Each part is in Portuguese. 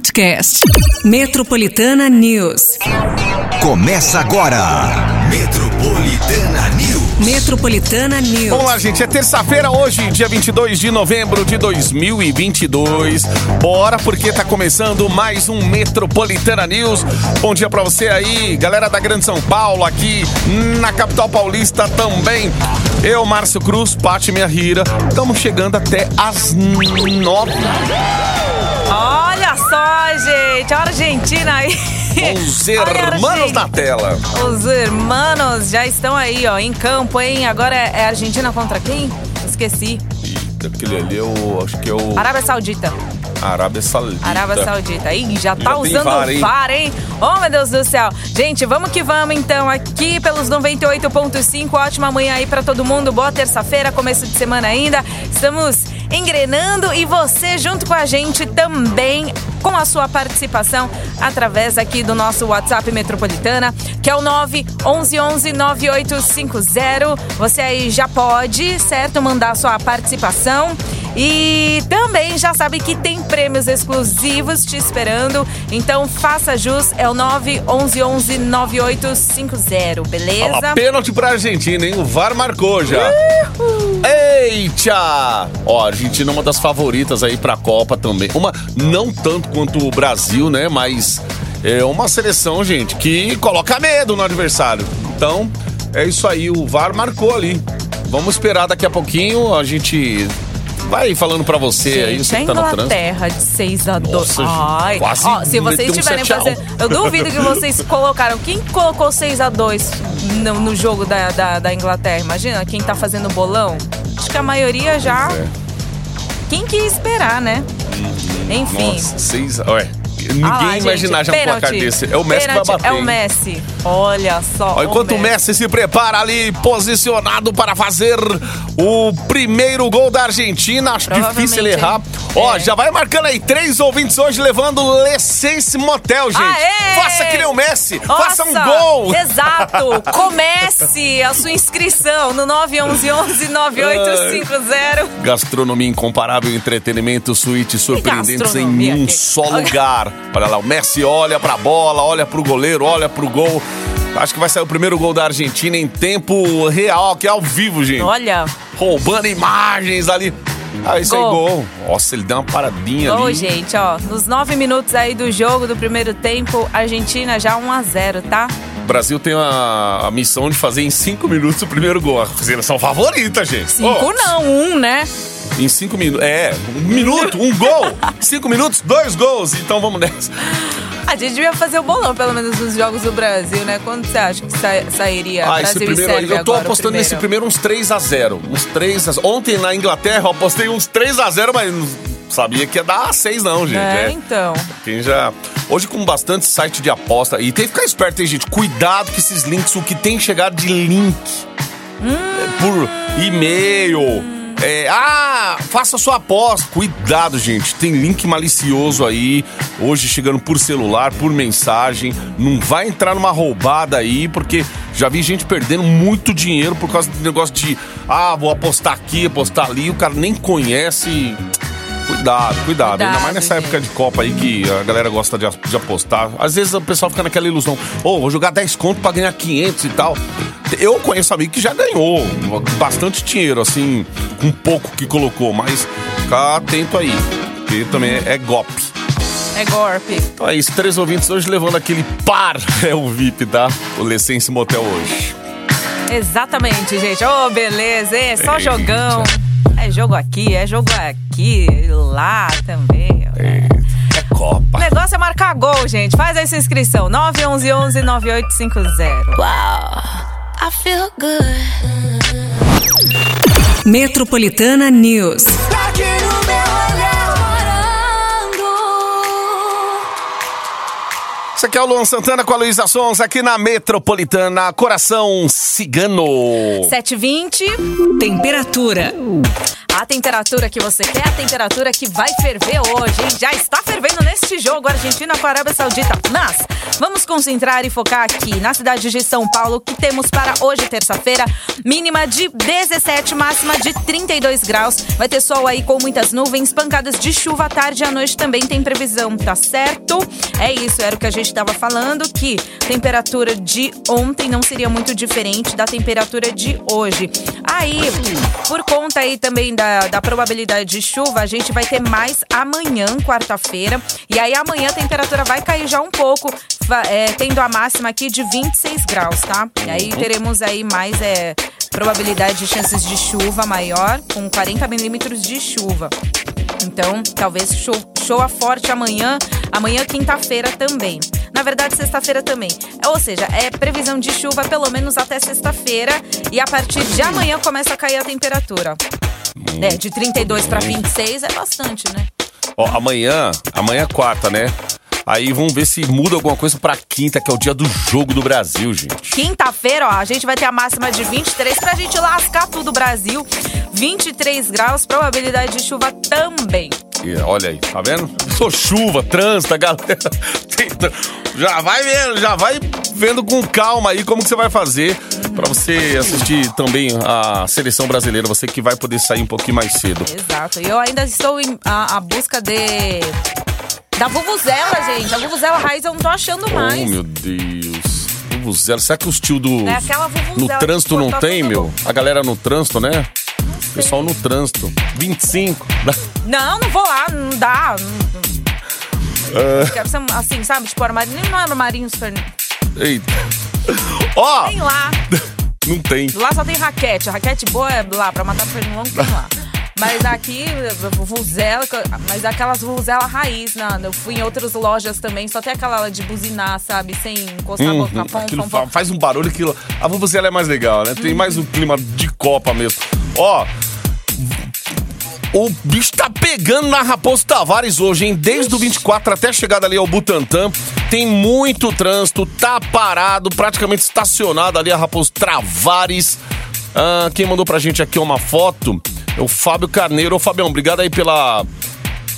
podcast. Metropolitana News. Começa agora. Metropolitana News. Metropolitana News. Vamos lá, gente. É terça-feira hoje, dia 22 de novembro de 2022. Bora, porque tá começando mais um Metropolitana News. Bom dia pra você aí, galera da Grande São Paulo, aqui na capital paulista também. Eu, Márcio Cruz, Pati Minha Rira, estamos chegando até às nove. Olha só, gente, a Argentina aí. Os Olha, hermanos gente. na tela. Os irmãos já estão aí, ó, em campo, hein? Agora é é Argentina contra quem? Esqueci. Eita, aquele ali é o. Acho que é o. Arábia Saudita. Arábia Saudita. Arábia Saudita. Ih, já tá Já usando VAR, o hein? VAR, hein? Oh, meu Deus do céu. Gente, vamos que vamos então, aqui pelos 98.5. Ótima manhã aí pra todo mundo. Boa terça-feira, começo de semana ainda. Estamos engrenando e você junto com a gente também com a sua participação através aqui do nosso WhatsApp Metropolitana, que é o 911 9850. Você aí já pode, certo, mandar sua participação. E também já sabe que tem prêmios exclusivos te esperando. Então faça jus, é o 911 9850, beleza? Olha lá, pênalti pra Argentina, hein? O VAR marcou já. Eita! Ó, a Argentina é uma das favoritas aí pra Copa também. Uma, não tanto quanto o Brasil, né? Mas é uma seleção, gente, que coloca medo no adversário. Então, é isso aí, o VAR marcou ali. Vamos esperar daqui a pouquinho, a gente vai falando pra você aí, você a que tá no trânsito. Inglaterra de 6 a 2. Nossa, Ai, quase ó, se vocês meteu um estiverem 7 a 1. fazendo. Eu duvido que vocês colocaram. Quem colocou 6 a 2 no, no jogo da, da, da Inglaterra? Imagina, quem tá fazendo bolão? Acho que a maioria já. É. Quem que ia esperar, né? Enfim. Nossa, seis. Ué, ninguém Ah já um pênalti. placar desse. É o Messi que vai Pênalti, bater. É o? Messi. Olha só. Ó, enquanto o Messi se prepara ali, posicionado para fazer o primeiro gol da Argentina. Acho difícil ele errar. hein? Ó, É. já vai marcando aí três ouvintes hoje, levando Lessense Motel, gente. Aê! Faça que nem o Messi. Faça um Nossa, gol. Exato. Comece a sua inscrição no 911 9850. Gastronomia incomparável, entretenimento, suítes surpreendentes em um aqui? só lugar. Olha lá, o Messi olha pra bola, olha pro goleiro, olha pro gol. Acho que vai sair o primeiro gol da Argentina em tempo real, aqui ao vivo, gente. Olha, roubando imagens ali. Ah, isso aí, Gol. gol. Nossa, ele deu uma paradinha Ô, ali. gente, ó, nos nove minutos aí do jogo, do primeiro tempo, Argentina já 1 a 0 tá? O Brasil tem a, a missão de fazer em cinco minutos o primeiro gol. A seleção favorita, gente. Cinco Ô, não, um, né? Em cinco minutos. É, um minuto, um gol. cinco minutos, dois gols. Então vamos nessa. A gente devia fazer o bolão, pelo menos, nos jogos do Brasil, né? Quando você acha que sa- sairia Ah, esse Brasil e primeiro aí. Sérvia Eu tô agora, apostando nesse primeiro? primeiro uns 3 a 0 Uns 3 a 0 Ontem na Inglaterra eu apostei uns 3 a 0 mas não sabia que ia dar 6 não, gente. É, É. então. Quem já. Hoje, com bastante site de aposta. E tem que ficar esperto, hein, gente? Cuidado com esses links, o que tem chegado de link é, por e-mail. É, ah, faça sua aposta. Cuidado, gente. Tem link malicioso aí. Hoje chegando por celular, por mensagem. Não vai entrar numa roubada aí, porque já vi gente perdendo muito dinheiro por causa do negócio de ah, vou apostar aqui, apostar ali. O cara nem conhece. Cuidado, cuidado. Ainda Cuidado, mais nessa gente. época de Copa aí que a galera gosta de, de apostar. Às vezes o pessoal fica naquela ilusão. Ô, vou jogar 10 conto pra ganhar 500 e tal. Eu conheço amigo que já ganhou bastante dinheiro, assim, com pouco que colocou. Mas fica atento aí, porque também é, é golpe. É golpe. Então é isso, três ouvintes hoje levando aquele par. É o VIP, tá? O Lessense Motel hoje. Exatamente, gente. Ô, beleza, é só Eita. jogão. É jogo aqui, é jogo aqui, lá também. É, é Copa. O negócio é marcar gol, gente. Faz aí sua inscrição. 911 9850. I feel good. Metropolitana News. Aqui no meu olhar, morando. Isso aqui é o Luan Santana com a Luísa Sons aqui na Metropolitana Coração Cigano. 720. Temperatura. A temperatura que você quer, a temperatura que vai ferver hoje, hein? Já está fervendo neste jogo Argentina com a Arábia Saudita. Mas vamos concentrar e focar aqui na cidade de São Paulo, que temos para hoje, terça-feira, mínima de 17, máxima de 32 graus. Vai ter sol aí com muitas nuvens, pancadas de chuva à tarde e à noite também tem previsão, tá certo? É isso, era o que a gente estava falando, que temperatura de ontem não seria muito diferente da temperatura de hoje. Aí, por conta aí também da, da probabilidade de chuva, a gente vai ter mais amanhã, quarta-feira. E aí amanhã a temperatura vai cair já um pouco, é, tendo a máxima aqui de 26 graus, tá? E aí teremos aí mais é, probabilidade de chances de chuva maior, com 40 milímetros de chuva. Então, talvez cho chova forte amanhã, amanhã quinta-feira também. Na verdade, sexta-feira também. Ou seja, é previsão de chuva pelo menos até sexta-feira e a partir de amanhã começa a cair a temperatura. É, de 32 para 26 é bastante, né? Ó, amanhã, amanhã é quarta, né? Aí vamos ver se muda alguma coisa pra quinta, que é o dia do jogo do Brasil, gente. Quinta-feira, ó, a gente vai ter a máxima de 23 pra gente lascar tudo Brasil. 23 graus, probabilidade de chuva também. E olha aí, tá vendo? Sou chuva, trânsito, galera. Já vai vendo, já vai vendo com calma aí como que você vai fazer pra você assistir também a seleção brasileira. Você que vai poder sair um pouquinho mais cedo. Exato. E eu ainda estou em a, a busca de. Da Vuvuzela, gente. A Vuvuzela raiz eu não tô achando mais. Oh, meu Deus. Vuvuzela. Será que os tio do. É aquela vuvuzela No trânsito não tem, meu? A galera no trânsito, né? Pessoal no trânsito. 25. Não, não vou lá, não dá. Ser assim, sabe? Tipo, armarinho. Não é armarinho super. Eita. Ó, Tem lá. não tem. Lá só tem raquete. A raquete boa é lá, pra matar pernilongo tem lá. Mas aqui, vuvuzela, mas aquelas vuvuzela raiz, né? Eu fui em outras lojas também, só tem aquela de buzinar, sabe? Sem encostar a boca. Pom, Uhum. Aquilo pom, fa- pom. faz um barulho que a vuvuzela é mais legal, né? Tem mais um clima de copa mesmo. Ó, o bicho tá pegando na Raposo Tavares hoje, hein? Desde o 24 até a chegada ali ao Butantã. Tem muito trânsito, tá parado, praticamente estacionado ali a Raposo Tavares. Ah, quem mandou pra gente aqui uma foto é o Fábio Carneiro. Ô, Fabião, obrigado aí pela,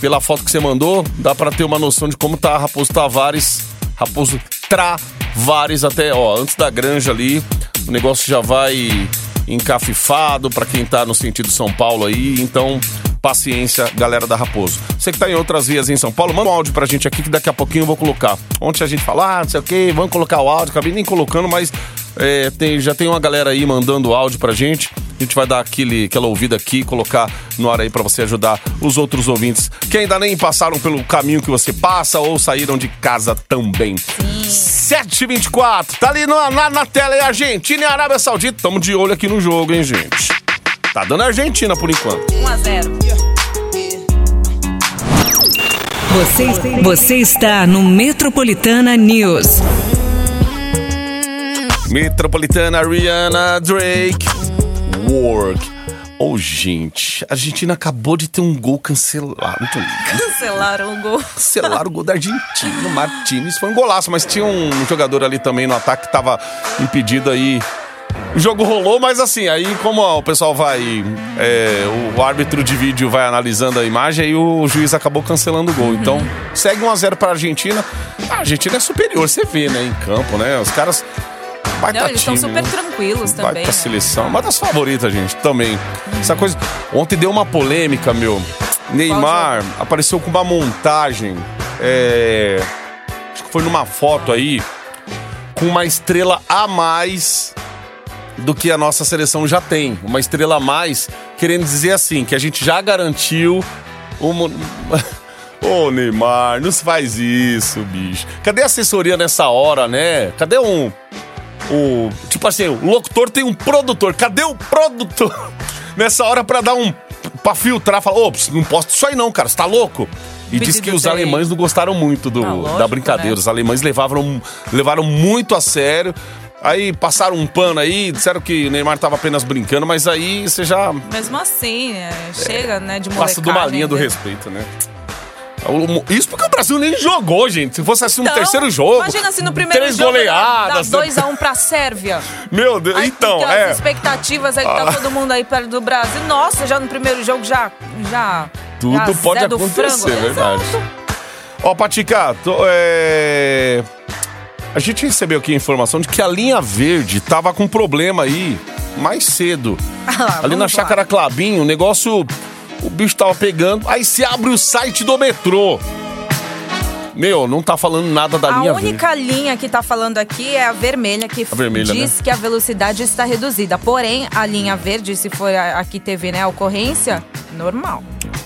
pela foto que você mandou. Dá pra ter uma noção de como tá Raposo Tavares. Raposo Travares até, ó, antes da granja ali. O negócio já vai encafifado pra quem tá no sentido São Paulo aí. Então, paciência, galera da Raposo. Você que tá em outras vias em São Paulo, manda um áudio pra gente aqui que daqui a pouquinho eu vou colocar. Ontem a gente falou, ah, não sei o que, vamos colocar o áudio. Acabei nem colocando, mas é, tem, já tem uma galera aí mandando áudio pra gente. A gente vai dar aquele, aquela ouvida aqui colocar no ar aí pra você ajudar os outros ouvintes que ainda nem passaram pelo caminho que você passa ou saíram de casa também. 7h24, tá ali na, na, na tela aí, Argentina e Arábia Saudita. Tamo de olho aqui no jogo, hein, gente? Tá dando Argentina por enquanto. 1 a 0 Você, você está no Metropolitana News. Metropolitana, Rihanna, Drake, Work. Ô, gente, a Argentina acabou de ter um gol cancelado. Cancelaram o gol. Cancelaram o gol da Argentina. Martinez foi um golaço, mas tinha um jogador ali também no ataque que tava impedido aí. O jogo rolou, mas assim, aí como o pessoal vai. é, o árbitro de vídeo vai analisando a imagem, aí o juiz acabou cancelando o gol. Então, segue 1x0 pra Argentina. A Argentina é superior, você vê, né, em campo, né? Os caras. Baita Não, eles estão super tranquilos também. pra né? seleção. Uma das favoritas, gente, também. Essa coisa. Ontem deu uma polêmica, meu. Neymar apareceu com uma montagem. é, Acho que foi numa foto aí. Com uma estrela a mais do que a nossa seleção já tem. Uma estrela a mais, querendo dizer assim, que a gente já garantiu uma. Ô, Neymar, não se faz isso, bicho. Cadê a assessoria nessa hora, né? Cadê um o tipo assim, o locutor tem um produtor. Cadê o produtor nessa hora pra dar um Pra filtrar, falar, ô, não posso isso aí não, cara, você tá louco? E diz que os alemães não gostaram muito do, Ah, lógico, da brincadeira. né? Os alemães levaram, levaram muito a sério. Aí passaram um pano aí, disseram que o Neymar tava apenas brincando, mas aí você já Mesmo assim, é, chega, né, de passa de uma linha do respeito, né? Isso porque o Brasil nem jogou, gente. Se fosse assim um Então, terceiro jogo. Imagina se no primeiro três jogo goleadas. dá 2x1 pra Sérvia. Meu Deus, Aí então, é. as expectativas aí que tá Ah. todo mundo aí perto do Brasil. Nossa, já no primeiro jogo já. já Tudo já pode acontecer, frango. verdade. Exato. Ó, Patica, tô, é... a gente recebeu aqui a informação de que a linha verde tava com problema aí mais cedo. Ah Ali na. Chácara Clabinho, o negócio. O bicho tava pegando. Aí se abre o site do metrô. Meu, não tá falando nada da A linha única linha que tá falando aqui é a vermelha, que A vermelha, diz né? que a velocidade está reduzida. Porém, a linha verde, se for a, a que teve, né, a ocorrência, normal.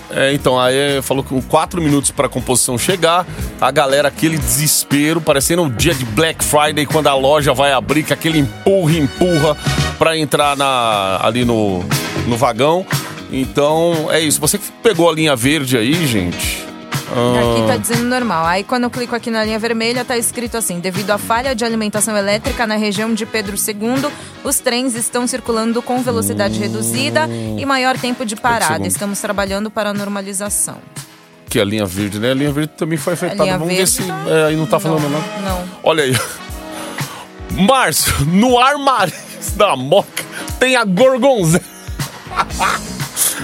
É, então, aí falou com quatro minutos pra composição chegar. A galera, aquele desespero, parecendo um dia de Black Friday, quando a loja vai abrir, com aquele empurra, empurra pra entrar na, ali no, no vagão. Então, é isso. Você que pegou a linha verde aí, gente. Ah, Aqui tá dizendo normal. Aí quando eu clico aqui na linha vermelha, tá escrito assim: devido à falha de alimentação elétrica na região de Pedro II, os trens estão circulando com velocidade reduzida e maior tempo de parada. Estamos trabalhando para a normalização. Que é a linha verde, né? A linha verde também foi afetada. linha Vamos ver verde se. tá- É, aí não tá falando não, nada. não. Olha aí. Márcio, no armário da Moca tem a gorgonzela.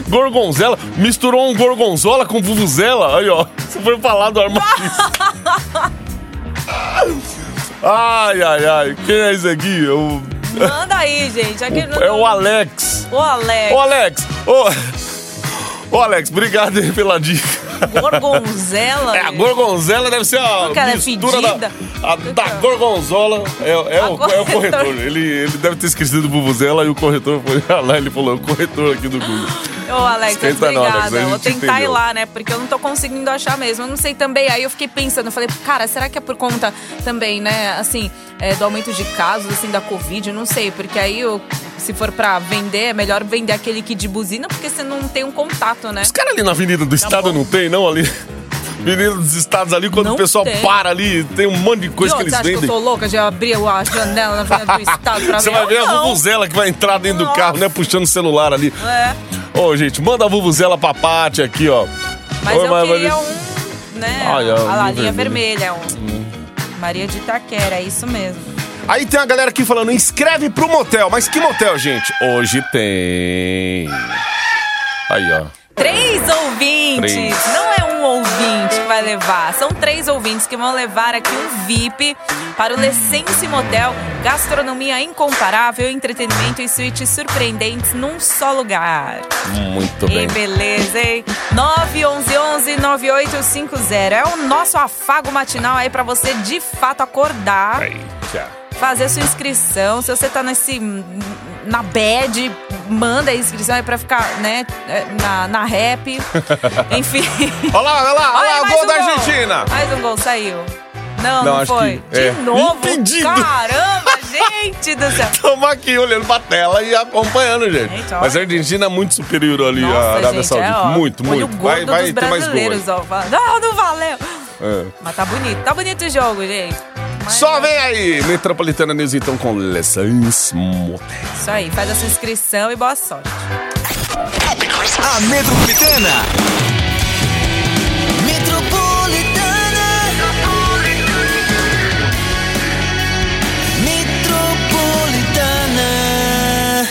gorgonzela. Misturou um gorgonzola com vuvuzela. Aí, ó. Você foi falar do armário. ai, ai, ai. Quem é esse aqui? É o, Manda aí, gente. Aqui no- é o Alex. O Alex. Ô, Alex. Ô, ô Alex, obrigado pela dica. Gorgonzela. É, a gente. gorgonzela deve ser a ela é mistura da, a- da gorgonzola. É, é A o, é o corretor. corretor. Ele, ele deve ter esquecido Vuvuzela e o corretor foi lá ele falou, é o corretor aqui do Google. Ô, Alex, Esquenta não, obrigada. A Vou tentar ir entendeu. lá, né? Porque eu não tô conseguindo achar mesmo. Eu não sei também. Aí eu fiquei pensando, eu falei, cara, será que é por conta também, né, assim, é, do aumento de casos, assim, da Covid? Eu não sei, porque aí eu, se for pra vender, é melhor vender aquele kit de buzina, porque você não tem um contato, né? Os caras ali na Avenida do Estado bom. não tem, não, ali? Avenida dos Estados ali, quando Não o pessoal tem. para ali, tem um monte de coisa E que eles você acha que eu vendem. tô louca de abrir a janela na Avenida do Estado pra Você ver? vai ver a. Vuvuzela que vai entrar dentro do Nossa. carro, né? Puxando o celular ali. É, Ô, gente, manda a Vuvuzela pra Pati aqui, ó. mas Ô, eu mas- queria mas- um, né? Ai, a Olha lá, linha vermelha. Um. Maria de Itaquera, é isso mesmo. Aí tem a galera aqui falando, inscreve pro motel. Mas que motel, gente? Hoje tem. Aí, ó. Três ouvintes! Três. Não é um ouvinte que vai levar, são três ouvintes que vão levar aqui um VIP para o Lessense Motel, gastronomia incomparável, entretenimento e suítes surpreendentes num só lugar. Muito Que bem. beleza, hein? 911-9850 é o nosso afago matinal aí pra você de fato acordar Aí, tchau. Fazer sua inscrição. Se você tá nesse. na bad, manda a inscrição aí pra ficar, né, na, na rap. Enfim. Olha lá, olha lá, olha lá, gol um da Argentina. Mais um gol saiu. Não, Não, não, foi. que- De é. novo. Impedido. Caramba, gente do céu. Estamos aqui olhando pra tela e acompanhando, gente. Gente. Mas a Argentina é muito superior ali à Arábia gente, Saudita. é, muito, muito. Vai, vai dos ter mais gol. Não, não valeu. É. Mas tá bonito. Tá bonito o jogo, gente. Só vem aí, Metropolitana News então com Lessons Motel. Isso aí, faz a sua inscrição e boa sorte. A Metropolitana. Metropolitana.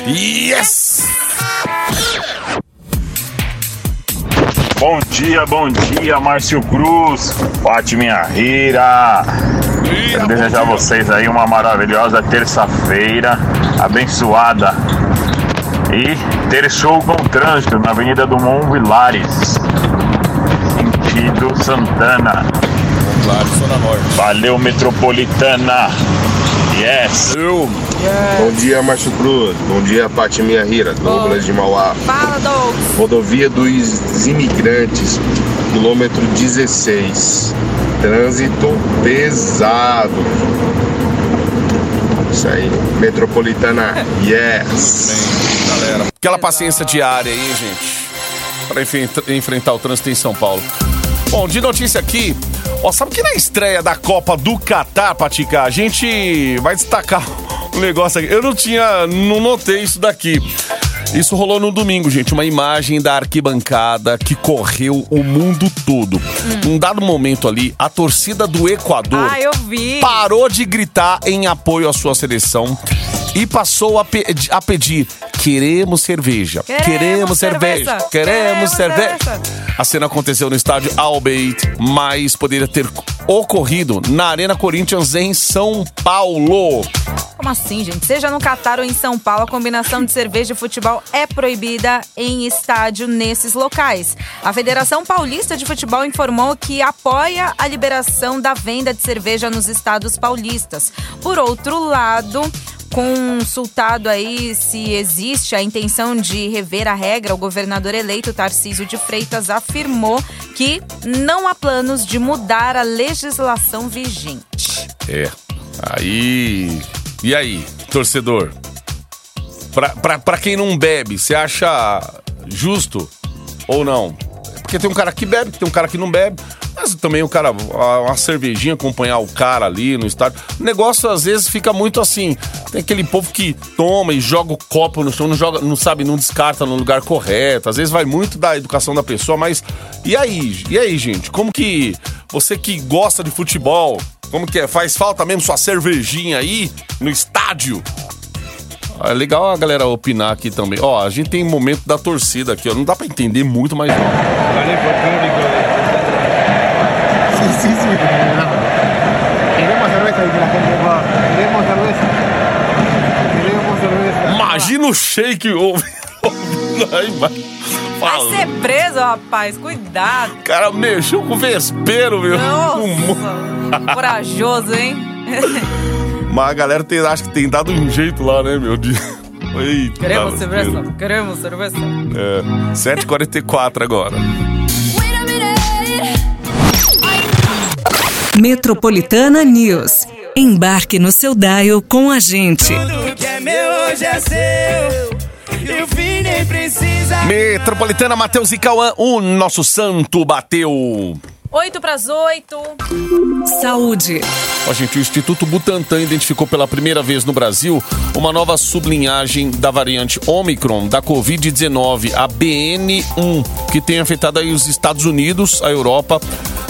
Yes! Bom dia, bom dia, Márcio Cruz, Fátima Rira. Quero desejar a vocês aí uma maravilhosa terça-feira, abençoada. E ter show com trânsito na Avenida do Mon Vilares, sentido Santana. Claro, Zona Norte. Valeu, Metropolitana. Yes. Eu. Bom dia, Márcio Cruz. Bom dia, Pati Minha Rira, Douglas de Mauá. Fala, Douglas. Rodovia dos Imigrantes, quilômetro 16. Trânsito pesado. Isso aí. Metropolitana, yes. galera. Aquela paciência diária aí, gente. Enfrenta- enfrentar o trânsito em São Paulo. Bom, de notícia aqui. Ó, sabe que na estreia da Copa do Catar, Patica, a gente vai destacar um negócio aqui. Eu não tinha. Não notei isso daqui. Isso rolou no domingo, gente. Uma imagem da arquibancada que correu o mundo todo. Num dado momento ali, a torcida do Equador Ah, parou de gritar em apoio à sua seleção e passou a, pe- a pedir: queremos cerveja, Queremos queremos, cerveja, cerveja, queremos queremos cerveja. cerveja. A cena aconteceu no estádio Albeit, mas poderia ter ocorrido na Arena Corinthians em São Paulo. Como assim, gente? Seja no Catar ou em São Paulo, a combinação de cerveja e futebol é proibida em estádio nesses locais. A Federação Paulista de Futebol informou que apoia a liberação da venda de cerveja nos estados paulistas. Por outro lado, consultado aí se existe a intenção de rever a regra, o governador eleito Tarcísio de Freitas afirmou que não há planos de mudar a legislação vigente. É. Aí. E aí, torcedor? Pra, pra, pra quem não bebe, você acha justo ou não? Porque tem um cara que bebe, tem um cara que não bebe. Mas também o cara, uma cervejinha, acompanhar o cara ali no estádio. O negócio às vezes fica muito assim. Tem aquele povo que toma e joga o copo no chão, não joga, não sabe, não descarta no lugar correto. Às vezes vai muito da educação da pessoa, mas e aí? E aí, gente? Como que você que gosta de futebol, como que é? Faz falta mesmo sua cervejinha aí no estádio? É legal a galera opinar aqui também. Ó, a gente tem momento da torcida aqui, ó. Não dá pra entender muito, mas. Sí, sí, sí. Queremos cerveza, dice la gente. va. Queremos cerveza. Queremos cerveza. Imagina o shake ouvindo aí, mas. Vai ser preso, rapaz. Cuidado. O cara mexeu com o vespeiro, meu. Nossa, corajoso, hein? Mas a galera tem, acho que tem dado um jeito lá, né, meu? De... Eita, Queremos cerveja? Queremos cerveja? É, 7h44 agora. Metropolitana News. Embarque no seu dial com a gente. Tudo que é meu hoje é seu. E o fim nem precisa. Metropolitana Matheus e Cauã, o nosso santo bateu. Oito pras oito. Saúde. Ó, gente, o Instituto Butantan identificou pela primeira vez no Brasil uma nova sublinhagem da variante Omicron da Covid-19, a BN1, que tem afetado aí os Estados Unidos, a Europa,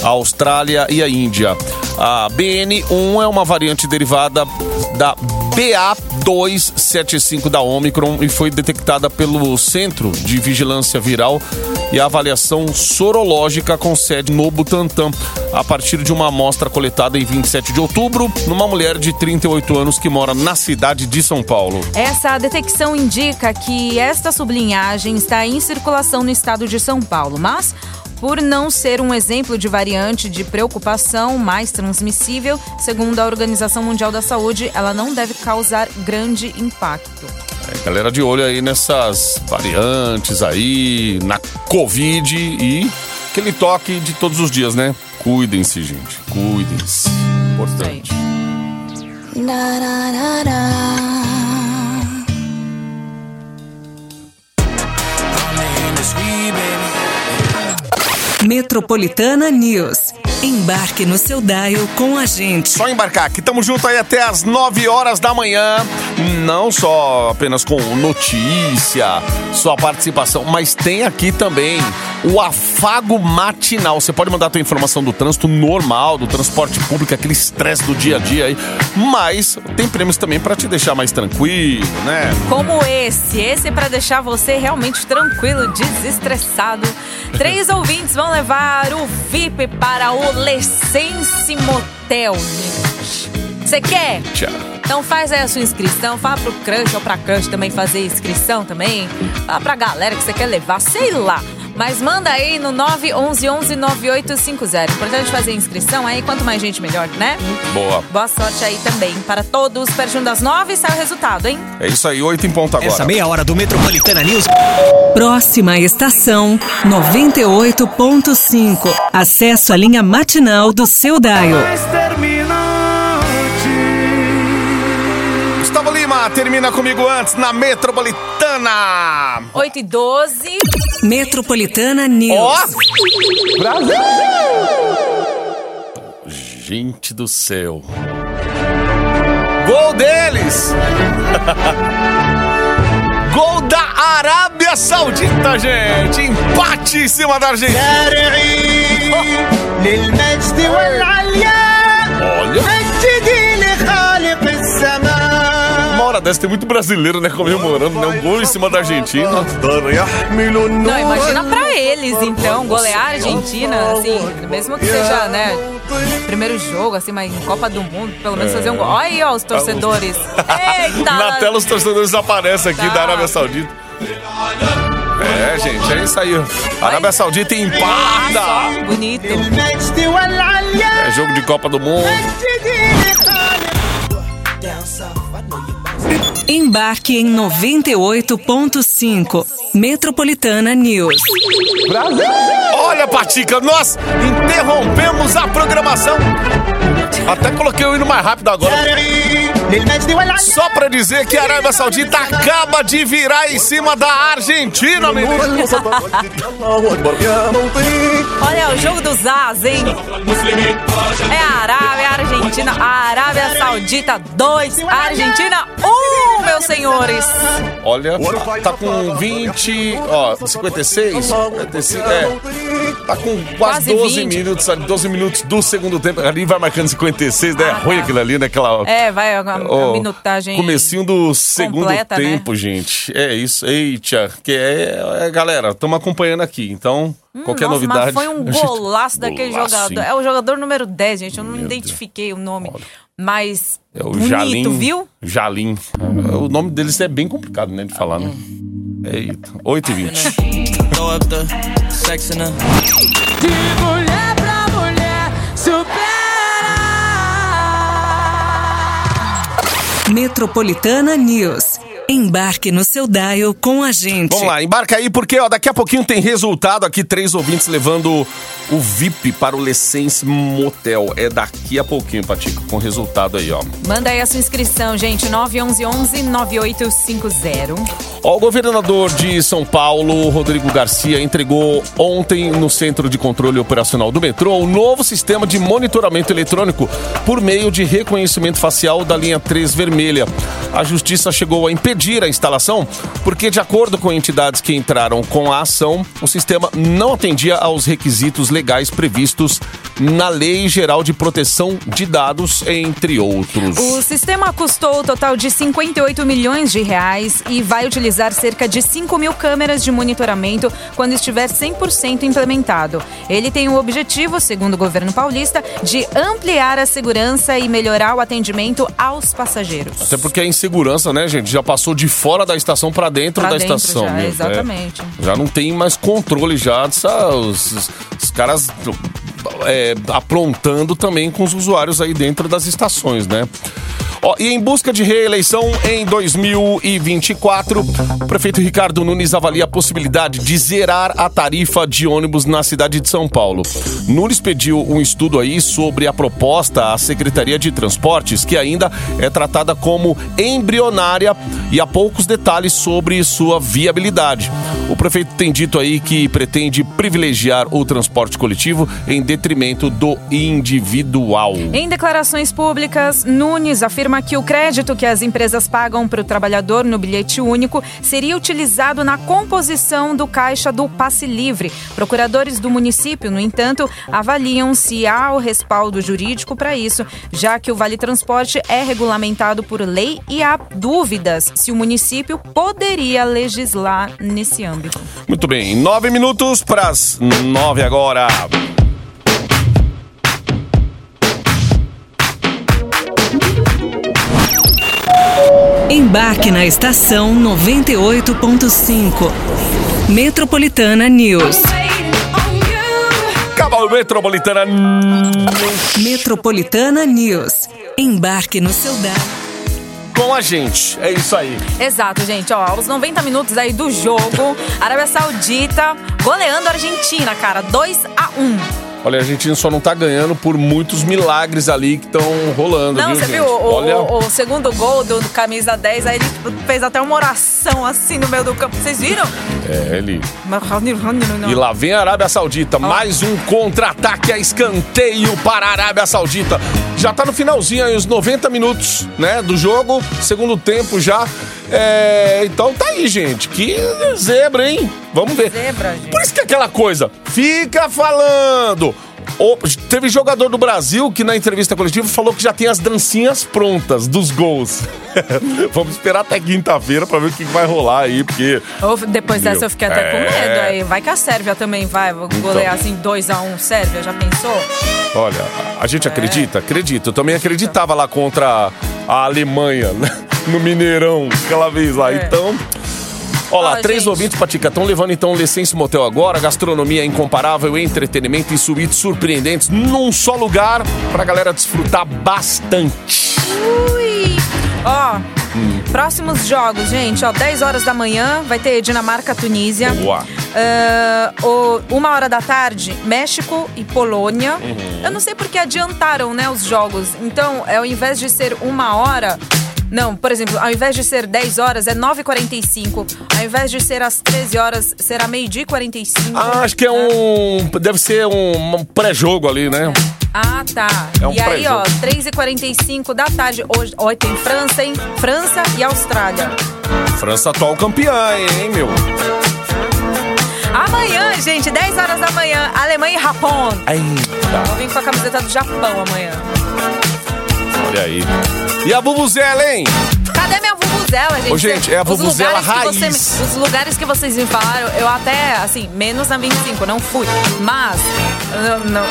a Austrália e a Índia. A BN1 é uma variante derivada da BA275 da Omicron e foi detectada pelo Centro de Vigilância Viral e Avaliação Sorológica com sede no Butantan, a partir de uma amostra coletada em 27 de outubro numa mulher de 38 anos que mora na cidade de São Paulo. Essa detecção indica que esta sublinhagem está em circulação no estado de São Paulo, mas por não ser um exemplo de variante de preocupação mais transmissível, segundo a Organização Mundial da Saúde, ela não deve causar grande impacto. É, galera de olho aí nessas variantes aí, na Covid e aquele toque de todos os dias, né? Cuidem-se, gente. Cuidem-se. Importante. Na, na, na, na. Metropolitana News. Embarque no seu dial com a gente. Só embarcar, que estamos juntos aí até as 9 horas da manhã. Não só apenas com notícia, sua participação, mas tem aqui também o afago matinal. Você pode mandar a tua informação do trânsito normal, do transporte público, aquele estresse do dia a dia aí. Mas tem prêmios também para te deixar mais tranquilo, né? Como esse, esse é para deixar você realmente tranquilo, desestressado. Três ouvintes vão levar o VIP para o Lessense Motel, gente. Você quer? Tchau. Então faz aí a sua inscrição, fala pro crush ou pra crush também fazer inscrição também. Fala pra galera que você quer levar, sei lá. Mas manda aí no 911-9850. Importante fazer a inscrição aí, quanto mais gente melhor, né? Boa. Boa sorte aí também para todos. Pertinho das nove sai o resultado, hein? É isso aí, 8 em ponto agora. Essa meia hora do Metropolitana News. Próxima estação 98.5. Acesso à linha matinal do seu dial. Termina comigo antes na Metropolitana. 8 e 12. Metropolitana News. Ó! Oh! Brasil! Gente do céu. Gol deles! Gol da Arábia Saudita, gente! Empate em cima da Argentina! Olha! dessa tem muito brasileiro, né? Comemorando, né? Um gol em cima da Argentina. Não, imagina pra eles, então, golear a Argentina, assim, mesmo que seja, né? Primeiro jogo, assim, mas em Copa do Mundo, pelo menos é. fazer um gol. Olha aí, ó, os tá torcedores. Eita! Na tela os torcedores aparecem aqui tá. da Arábia tá. Saudita. É, gente, é isso aí. A Arábia Saudita empata! Bonito. É jogo de Copa do Mundo. Embarque em 98.5. Metropolitana News. Brasil! Olha, Patica, nós interrompemos a programação. Até coloquei o hino mais rápido agora. Só pra dizer que a Arábia Saudita acaba de virar em cima da Argentina, menino. Olha, o jogo dos As, hein? É a Arábia, a Argentina, a Arábia Saudita 2, Argentina 1. Um meus senhores. Olha, tá com 20, ó, 56, 55, é. Tá com quase, Quase 12 20. minutos, ali, 12 minutos do segundo tempo. Ali vai marcando 56, né? É Ah, ruim tá. aquilo ali, né? Aquela. É, vai a, a ó, minutagem. Comecinho do segundo completa, né? tempo, gente. É isso. Eita, que é, é, galera, estamos acompanhando aqui. Então, qualquer Hum, Nossa, novidade. Mas foi um gente- golaço daquele Golaço, jogador. hein? É o jogador número 10, gente. Eu não identifiquei o nome. Mas. É o bonito, Jalim. viu? Jalim. O nome deles é bem complicado, né, de falar, né? Eita, 8 e 20. Throw up the sex in her. De mulher pra mulher, supera. Metropolitana News. Embarque no seu dial com a gente. Vamos lá, embarca aí, porque ó, daqui a pouquinho tem resultado aqui, três ouvintes levando o VIP para o Lessense Motel. É daqui a pouquinho, Patico, com resultado aí, ó. Manda aí a sua inscrição, gente. 911-9850. Ó, o governador de São Paulo, Rodrigo Garcia, entregou ontem no Centro de Controle Operacional do Metrô o novo sistema de monitoramento eletrônico por meio de reconhecimento facial da linha 3 vermelha. A justiça chegou a impedir a instalação porque, de acordo com entidades que entraram com a ação, o sistema não atendia aos requisitos legais previstos na Lei Geral de Proteção de Dados, entre outros. O sistema custou o total de 58 milhões de reais e vai utilizar cerca de 5 mil câmeras de monitoramento quando estiver 100% implementado. Ele tem o objetivo, segundo o governo paulista, de ampliar a segurança e melhorar o atendimento aos passageiros. Até porque a insegurança, né, gente, já passou de fora da estação pra dentro Pra da dentro estação. já, mesmo, exatamente. né? Já não tem mais controle já dessa, os, os- os caras é, aprontando também com os usuários aí dentro das estações, né? E em busca de reeleição em 2024, o prefeito Ricardo Nunes avalia a possibilidade de zerar a tarifa de ônibus na cidade de São Paulo. Nunes pediu um estudo aí sobre a proposta à Secretaria de Transportes, que ainda é tratada como embrionária e há poucos detalhes sobre sua viabilidade. O prefeito tem dito aí que pretende privilegiar o transporte coletivo em detrimento do individual. Em declarações públicas, Nunes afirma que o crédito que as empresas pagam para o trabalhador no bilhete único seria utilizado na composição do caixa do passe livre. Procuradores do município, no entanto, avaliam se há o respaldo jurídico para isso, já que o Vale Transporte é regulamentado por lei e há dúvidas se o município poderia legislar nesse âmbito. Muito bem, nove minutos para as nove agora. Embarque na estação 98.5. Metropolitana News. O Metropolitana. Metropolitana News. Embarque no seu dial. Com a gente, é isso aí. Exato, gente. Ó, aos 90 minutos aí do jogo, Arábia Saudita goleando a Argentina, cara. 2 a 1 Olha, a Argentina só não tá ganhando por muitos milagres ali que estão rolando, Não, viu, você gente? viu o, Olha, o- o segundo gol do, do camisa 10, aí ele tipo, fez até uma oração assim no meio do campo. Vocês viram? é, ele... E lá vem a Arábia Saudita, mais um contra-ataque a escanteio para a Arábia Saudita. Já tá no finalzinho aí, os 90 minutos, né, do jogo, segundo tempo já. É, então tá aí, gente. Que zebra, hein? Vamos ver. Zebra, gente. Por isso que é aquela coisa, fica falando. O- teve jogador do Brasil que na entrevista coletiva falou que já tem as dancinhas prontas dos gols. Vamos esperar até quinta-feira pra ver o que vai rolar aí, porque. Ou depois dessa eu fiquei até com é. medo. Aí vai que a Sérvia também vai. Vou golear assim 2x1 Sérvia, já pensou? Olha, a gente acredita? Acredita. Eu também acreditava lá contra a Alemanha, né? No Mineirão, aquela vez lá. É. Então. Olha lá, três gente. ouvintes, Patica, estão levando então o Licença Motel agora, gastronomia incomparável, entretenimento e suítes surpreendentes num só lugar pra galera desfrutar bastante. Ui! Ó, Hum. próximos jogos, gente, ó, 10 horas da manhã vai ter Dinamarca-Tunísia. Boa. Ah, o- uma hora da tarde, México e Polônia. Uhum. Eu não sei porque adiantaram, né, os jogos. Então, ao invés de ser uma hora. Não, por exemplo, ao invés de ser 10 horas, é 9h45. Ao invés de ser às 13 horas, será meio-dia e 45. Ah, acho que é um. Deve ser um, pré-jogo ali, né? Ah, tá. É um e aí, ó, pré-jogo. 3h45 da tarde. Hoje, hoje tem França, hein? França e Austrália. França atual campeã, hein, meu? Amanhã, gente, 10 horas da manhã, Alemanha e Japão. Eita, Vou vir com a camiseta do Japão amanhã. Olha aí. E a Bubuzela, hein? Cadê minha vuvuzela, gente? Ô, gente, é a vuvuzela raiz. os lugares que vocês me falaram, eu até, assim, menos na 25, não fui. Mas,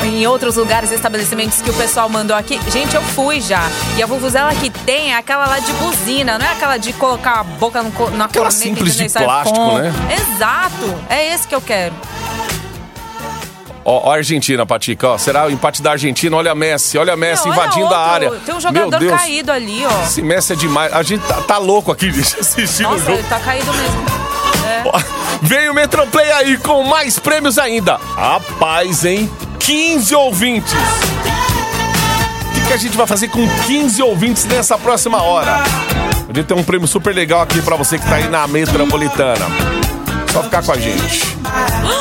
em outros lugares, estabelecimentos que o pessoal mandou aqui, gente, eu fui já. E a vuvuzela que tem é aquela lá de buzina, não é aquela de colocar a boca no, na Aquela corneta simples entendeu? de sai plástico, né? Exato, é esse que eu quero. Ó, ó a Argentina, Patica, ó. Será o empate da Argentina? Olha a Messi, olha a Messi Olha invadindo outro, a área. Tem um Meu jogador Deus, caído ali, ó. esse Messi é demais. A gente tá, tá louco aqui de assistir o Nossa, jogo. ele tá caído mesmo. É. Vem o Metroplay aí com mais prêmios ainda. Rapaz, hein? 15 ouvintes. O que, que a gente vai fazer com 15 ouvintes nessa próxima hora? A gente tem um prêmio super legal aqui pra você que tá aí na metropolitana. Só ficar com a gente.